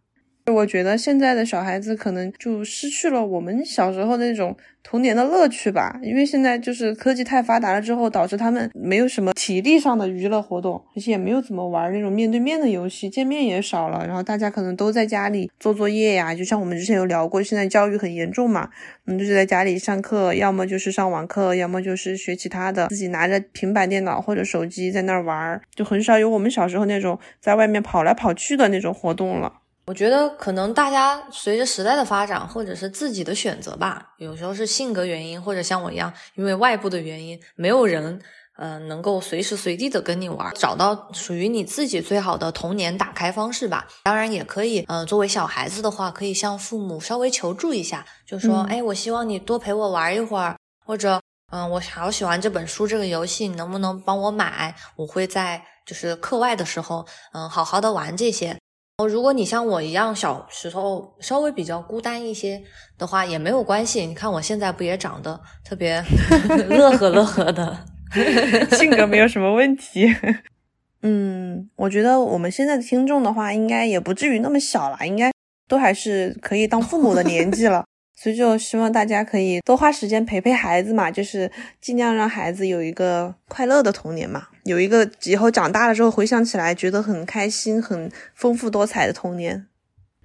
我觉得现在的小孩子可能就失去了我们小时候那种童年的乐趣吧，因为现在就是科技太发达了之后，导致他们没有什么体力上的娱乐活动，而且也没有怎么玩那种面对面的游戏，见面也少了。然后大家可能都在家里做作业呀，就像我们之前有聊过，现在教育很严重嘛，嗯，就是在家里上课，要么就是上网课，要么就是学其他的，自己拿着平板电脑或者手机在那儿玩，就很少有我们小时候那种在外面跑来跑去的那种活动了。
我觉得可能大家随着时代的发展，或者是自己的选择吧，有时候是性格原因，或者像我一样，因为外部的原因，没有人，嗯，能够随时随地的跟你玩，找到属于你自己最好的童年打开方式吧。当然也可以，嗯，作为小孩子的话，可以向父母稍微求助一下，就说，哎，我希望你多陪我玩一会儿，或者，嗯，我好喜欢这本书这个游戏，你能不能帮我买？我会在就是课外的时候，嗯，好好的玩这些。哦，如果你像我一样小时候稍微比较孤单一些的话，也没有关系。你看我现在不也长得特别 乐呵乐呵的，
性格没有什么问题。嗯，我觉得我们现在的听众的话，应该也不至于那么小了，应该都还是可以当父母的年纪了。所以就希望大家可以多花时间陪陪孩子嘛，就是尽量让孩子有一个快乐的童年嘛，有一个以后长大了之后回想起来觉得很开心、很丰富多彩的童年。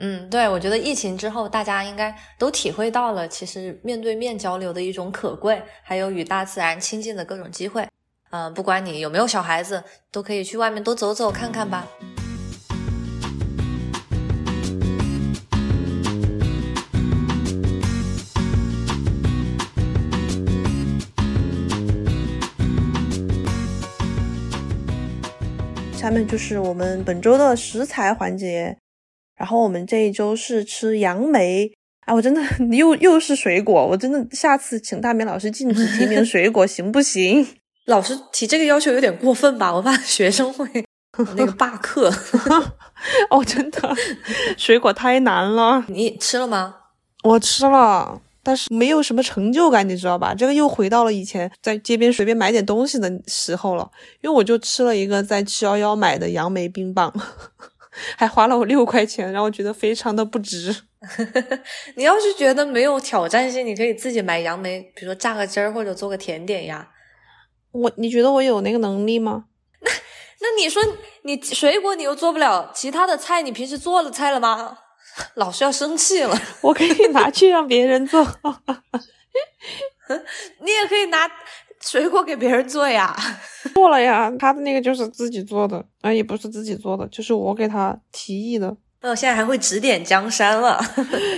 嗯，对，我觉得疫情之后大家应该都体会到了，其实面对面交流的一种可贵，还有与大自然亲近的各种机会。嗯，不管你有没有小孩子，都可以去外面多走走看看吧。
下面就是我们本周的食材环节，然后我们这一周是吃杨梅。啊，我真的 又又是水果，我真的下次请大明老师禁止提名水果，行不行？
老师提这个要求有点过分吧？我怕学生会 那个罢课。
哦，真的，水果太难了。
你吃了吗？
我吃了，但是没有什么成就感，你知道吧？这个又回到了以前在街边随便买点东西的时候了。因为我就吃了一个在七幺幺买的杨梅冰棒，还花了我六块钱，让我觉得非常的不值。
你要是觉得没有挑战性，你可以自己买杨梅，比如说榨个汁儿或者做个甜点呀。
我你觉得我有那个能力吗？
那 那你说你水果你又做不了，其他的菜你平时做了菜了吗？老师要生气了。
我可以拿去让别人做，
你也可以拿水果给别人做呀。
做了呀，他的那个就是自己做的，啊，也不是自己做的，就是我给他提议的。
那我现在还会指点江山了，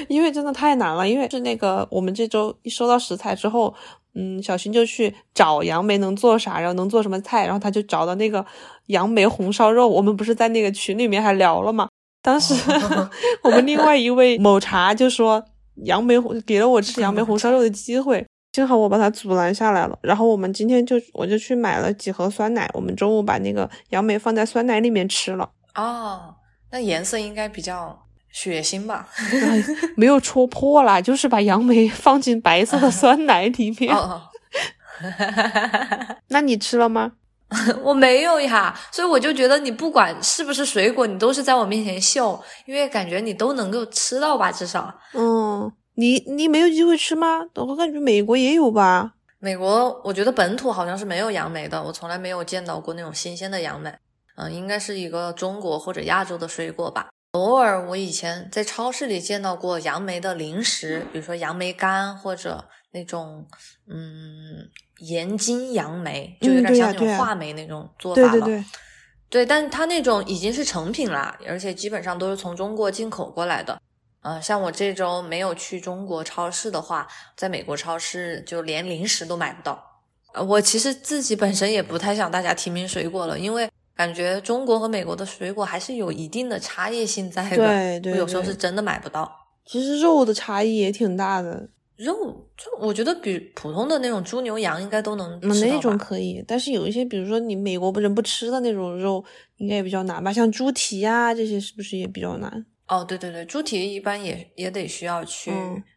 因为真的太难了。因为是那个我们这周一收到食材之后。嗯，小新就去找杨梅能做啥，然后能做什么菜，然后他就找到那个杨梅红烧肉。我们不是在那个群里面还聊了吗？当时 我们另外一位某茶就说杨梅给了我吃杨梅红烧肉的机会，幸好我把他阻拦下来了。然后我们今天就我就去买了几盒酸奶，我们中午把那个杨梅放在酸奶里面吃了。
哦，那颜色应该比较。血腥吧，
没有戳破啦，就是把杨梅 放进白色的酸奶里面。那你吃了吗？
我没有呀，所以我就觉得你不管是不是水果，你都是在我面前秀，因为感觉你都能够吃到吧，至少。
嗯，你你没有机会吃吗？我感觉美国也有吧。
美国我觉得本土好像是没有杨梅的，我从来没有见到过那种新鲜的杨梅。嗯，应该是一个中国或者亚洲的水果吧。偶尔，我以前在超市里见到过杨梅的零食，比如说杨梅干或者那种嗯盐津杨梅，就有点像那种话梅那种做法了。
对对对，
对，但它那种已经是成品了，而且基本上都是从中国进口过来的。嗯，像我这周没有去中国超市的话，在美国超市就连零食都买不到。呃，我其实自己本身也不太想大家提名水果了，因为。感觉中国和美国的水果还是有一定的差异性在的，
对对，
我有时候是真的买不到。
其实肉的差异也挺大的，
肉就我觉得比普通的那种猪牛羊应该都能吃
那种可以，但是有一些，比如说你美国不人不吃的那种肉，应该也比较难吧？像猪蹄啊这些，是不是也比较难？
哦，对对对，猪蹄一般也也得需要去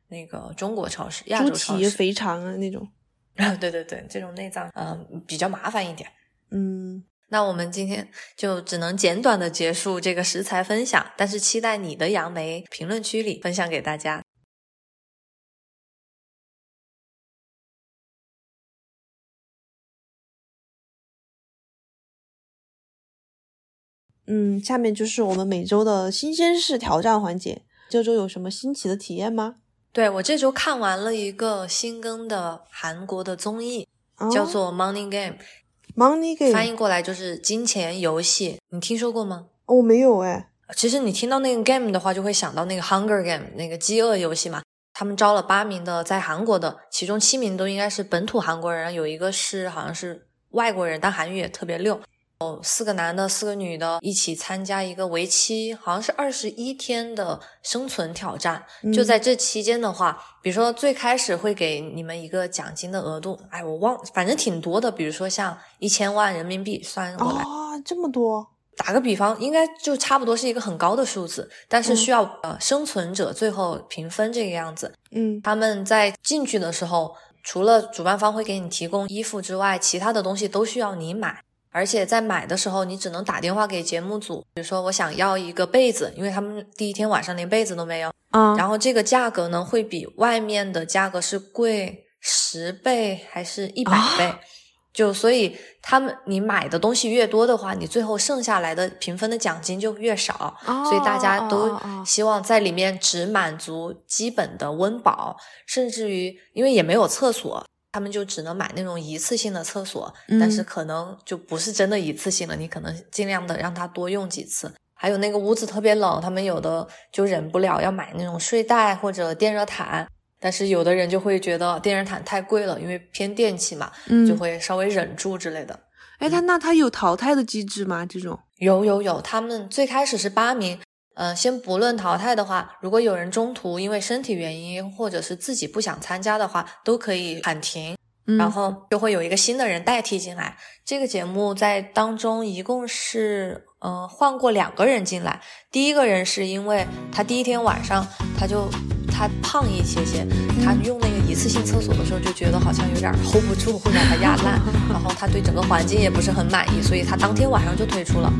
那个中国超市、亚洲超市。
肥肠啊那种，
啊，对对对，这种内脏嗯比较麻烦一点，
嗯。
那我们今天就只能简短的结束这个食材分享，但是期待你的杨梅评论区里分享给大家。
嗯，下面就是我们每周的新鲜事挑战环节。这周有什么新奇的体验吗？
对我这周看完了一个新更的韩国的综艺，叫做《Money Game》。
Money game
翻译过来就是金钱游戏，你听说过吗？
我没有哎。
其实你听到那个 game 的话，就会想到那个 Hunger Game 那个饥饿游戏嘛。他们招了八名的在韩国的，其中七名都应该是本土韩国人，有一个是好像是外国人，但韩语也特别溜。哦，四个男的，四个女的，一起参加一个为期好像是二十一天的生存挑战。就在这期间的话，比如说最开始会给你们一个奖金的额度，哎，我忘，反正挺多的。比如说像一千万人民币算过来
啊，这么多。
打个比方，应该就差不多是一个很高的数字，但是需要呃生存者最后评分这个样子。
嗯，
他们在进去的时候。除了主办方会给你提供衣服之外，其他的东西都需要你买。而且在买的时候，你只能打电话给节目组，比如说我想要一个被子，因为他们第一天晚上连被子都没有。
嗯，
然后这个价格呢，会比外面的价格是贵十倍还是一百倍？就所以他们你买的东西越多的话，你最后剩下来的评分的奖金就越少。所以大家都希望在里面只满足基本的温饱，甚至于因为也没有厕所。他们就只能买那种一次性的厕所，但是可能就不是真的一次性了。你可能尽量的让他多用几次。还有那个屋子特别冷，他们有的就忍不了要买那种睡袋或者电热毯，但是有的人就会觉得电热毯太贵了，因为偏电器嘛，就会稍微忍住之类的。
哎，他那他有淘汰的机制吗？这种
有有有，他们最开始是八名。嗯，先不论淘汰的话，如果有人中途因为身体原因或者是自己不想参加的话，都可以喊停，然后就会有一个新的人代替进来。这个节目在当中一共是，嗯，换过两个人进来。第一个人是因为他第一天晚上他就。他胖一些些，他用那个一次性厕所的时候就觉得好像有点 hold 不住，会把它压烂。然后他对整个环境也不是很满意，所以他当天晚上就退出了。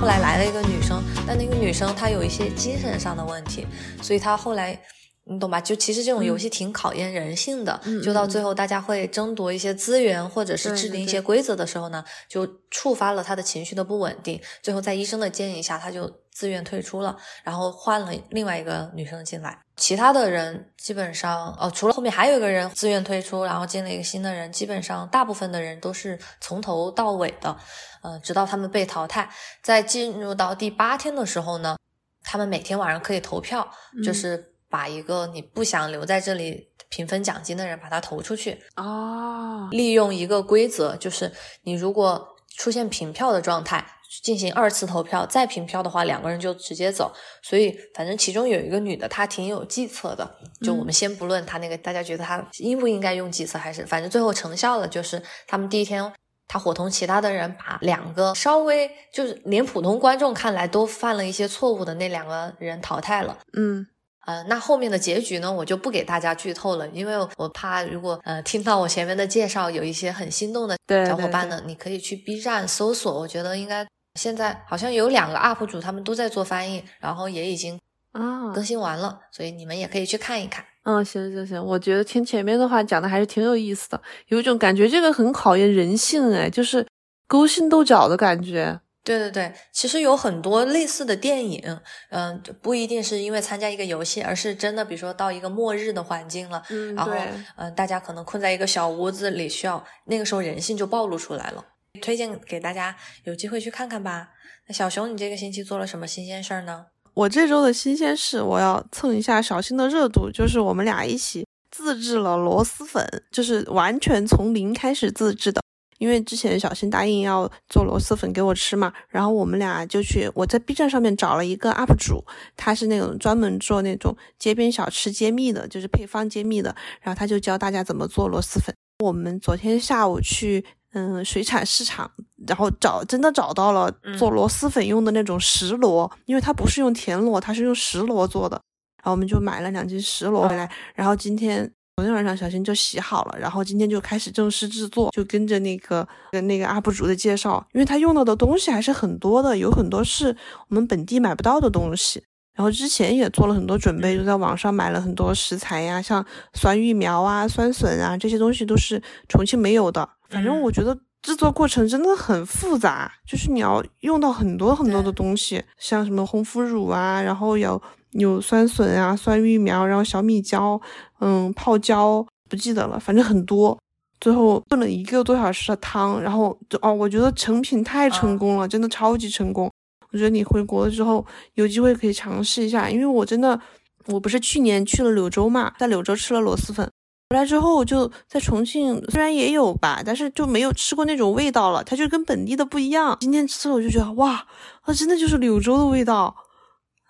后来来了一个女生，但那个女生她有一些精神上的问题，所以她后来你懂吧？就其实这种游戏挺考验人性的，就到最后大家会争夺一些资源或者是制定一些规则的时候呢，就触发了他的情绪的不稳定。最后在医生的建议下，他就自愿退出了，然后换了另外一个女生进来。其他的人基本上，哦，除了后面还有一个人自愿退出，然后进了一个新的人，基本上大部分的人都是从头到尾的，呃，直到他们被淘汰。在进入到第八天的时候呢，他们每天晚上可以投票，就是把一个你不想留在这里评分奖金的人把他投出去。
哦，
利用一个规则，就是你如果出现平票的状态。进行二次投票，再平票的话，两个人就直接走。所以，反正其中有一个女的，她挺有计策的。就我们先不论她那个，大家觉得她应不应该用计策，还是反正最后成效了。就是他们第一天，他伙同其他的人把两个稍微就是连普通观众看来都犯了一些错误的那两个人淘汰了。
嗯。
呃，那后面的结局呢，我就不给大家剧透了，因为我怕如果呃听到我前面的介绍有一些很心动的小伙伴呢，你可以去 B 站搜索，我觉得应该现在好像有两个 UP 主他们都在做翻译，然后也已经
啊
更新完了，所以你们也可以去看一看。
嗯，行行行，我觉得听前面的话讲的还是挺有意思的，有一种感觉这个很考验人性哎，就是勾心斗角的感觉。
对对对，其实有很多类似的电影，嗯，不一定是因为参加一个游戏，而是真的，比如说到一个末日的环境了，
嗯，
然后，嗯，大家可能困在一个小屋子里，需要那个时候人性就暴露出来了。推荐给大家有机会去看看吧。那小熊，你这个星期做了什么新鲜事儿呢？
我这周的新鲜事，我要蹭一下小新的热度，就是我们俩一起自制了螺蛳粉，就是完全从零开始自制的。因为之前小新答应要做螺蛳粉给我吃嘛，然后我们俩就去我在 B 站上面找了一个 UP 主，他是那种专门做那种街边小吃揭秘的，就是配方揭秘的，然后他就教大家怎么做螺蛳粉。我们昨天下午去嗯水产市场，然后找真的找到了做螺蛳粉用的那种石螺，因为它不是用田螺，它是用石螺做的，然后我们就买了两斤石螺回来，然后今天。昨天晚上小新就洗好了，然后今天就开始正式制作，就跟着那个跟那个 UP 主的介绍，因为他用到的东西还是很多的，有很多是我们本地买不到的东西。然后之前也做了很多准备，就在网上买了很多食材呀，像酸芋苗啊、酸笋啊这些东西都是重庆没有的。反正我觉得制作过程真的很复杂，就是你要用到很多很多的东西，像什么红腐乳啊，然后有。有酸笋啊，酸芋苗，然后小米椒，嗯，泡椒不记得了，反正很多。最后炖了一个多小时的汤，然后就哦，我觉得成品太成功了，真的超级成功。我觉得你回国了之后有机会可以尝试一下，因为我真的，我不是去年去了柳州嘛，在柳州吃了螺蛳粉，回来之后我就在重庆，虽然也有吧，但是就没有吃过那种味道了，它就跟本地的不一样。今天吃了我就觉得哇，它真的就是柳州的味道。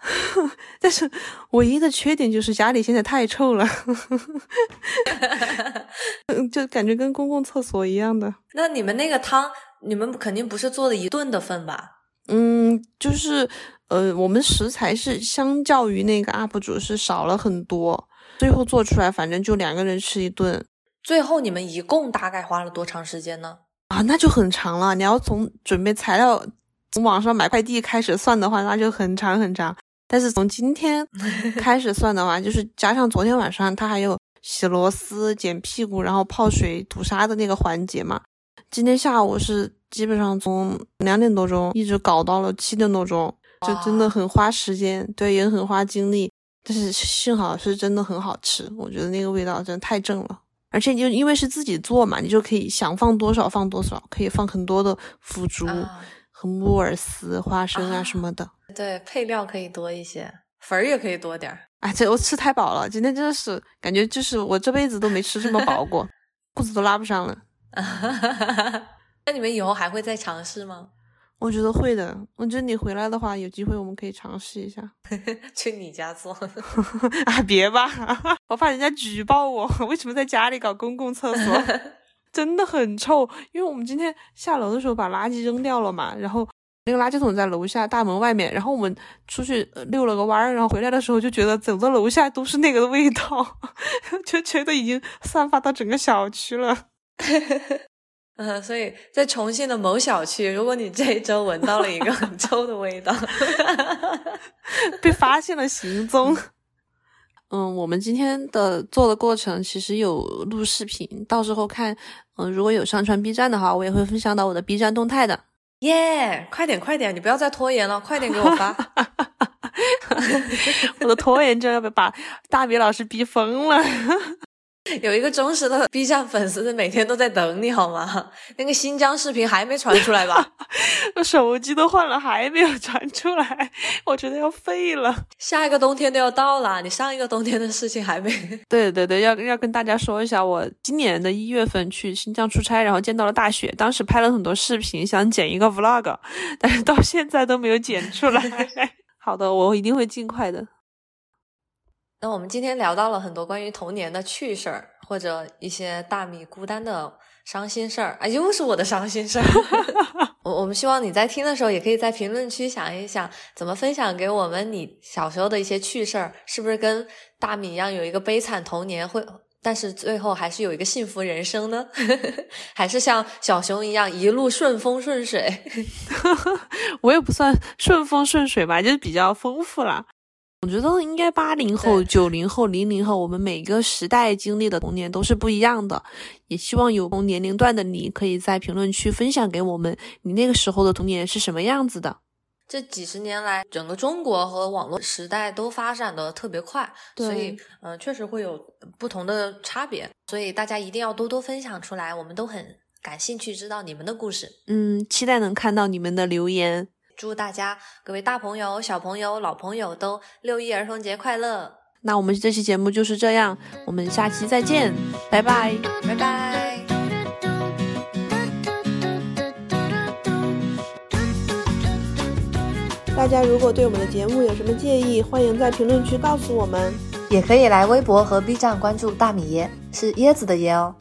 但是唯一的缺点就是家里现在太臭了，就感觉跟公共厕所一样的。
那你们那个汤，你们肯定不是做的一顿的份吧？
嗯，就是呃，我们食材是相较于那个 UP 主是少了很多，最后做出来反正就两个人吃一顿。
最后你们一共大概花了多长时间呢？
啊，那就很长了。你要从准备材料、从网上买快递开始算的话，那就很长很长。但是从今天 开始算的话，就是加上昨天晚上他还有洗螺丝、剪屁股，然后泡水涂沙的那个环节嘛。今天下午是基本上从两点多钟一直搞到了七点多钟，就真的很花时间，对，也很花精力。但是幸好是真的很好吃，我觉得那个味道真的太正了。而且就因为是自己做嘛，你就可以想放多少放多少，可以放很多的腐竹和木耳丝、花生啊什么的。
对，配料可以多一些，粉儿也可以多点儿。
哎，这我吃太饱了，今天真的是感觉就是我这辈子都没吃这么饱过，裤子都拉不上了。
那你们以后还会再尝试吗？
我觉得会的。我觉得你回来的话，有机会我们可以尝试一下，
去你家做。
啊，别吧，我怕人家举报我。为什么在家里搞公共厕所？真的很臭。因为我们今天下楼的时候把垃圾扔掉了嘛，然后。那个垃圾桶在楼下大门外面，然后我们出去溜了个弯儿，然后回来的时候就觉得走到楼下都是那个味道，就觉得已经散发到整个小区了。
嗯，所以在重庆的某小区，如果你这一周闻到了一个很臭的味道，
被发现了行踪。嗯，我们今天的做的过程其实有录视频，到时候看，嗯，如果有上传 B 站的话，我也会分享到我的 B 站动态的。
耶，快点快点，你不要再拖延了，快点给我发！
我的拖延症要被把大米老师逼疯了。
有一个忠实的 B 站粉丝每天都在等你好吗？那个新疆视频还没传出来吧？
手机都换了还没有传出来，我觉得要废了。
下一个冬天都要到了，你上一个冬天的事情还没？
对对对，要要跟大家说一下，我今年的一月份去新疆出差，然后见到了大雪，当时拍了很多视频，想剪一个 vlog，但是到现在都没有剪出来。好的，我一定会尽快的。
那我们今天聊到了很多关于童年的趣事儿，或者一些大米孤单的伤心事儿啊，又是我的伤心事儿。我我们希望你在听的时候，也可以在评论区想一想，怎么分享给我们你小时候的一些趣事儿，是不是跟大米一样有一个悲惨童年，会但是最后还是有一个幸福人生呢？还是像小熊一样一路顺风顺水？
我也不算顺风顺水吧，就是比较丰富啦。我觉得应该八零后、九零后、零零后，我们每个时代经历的童年都是不一样的。也希望有同年龄段的你，可以在评论区分享给我们，你那个时候的童年是什么样子的。
这几十年来，整个中国和网络时代都发展的特别快，所以，嗯，确实会有不同的差别。所以大家一定要多多分享出来，我们都很感兴趣知道你们的故事。
嗯，期待能看到你们的留言。
祝大家各位大朋友、小朋友、老朋友都六一儿童节快乐！
那我们这期节目就是这样，我们下期再见，拜拜，
拜拜！
大家如果对我们的节目有什么建议，欢迎在评论区告诉我们，
也可以来微博和 B 站关注大米爷，是椰子的椰哦。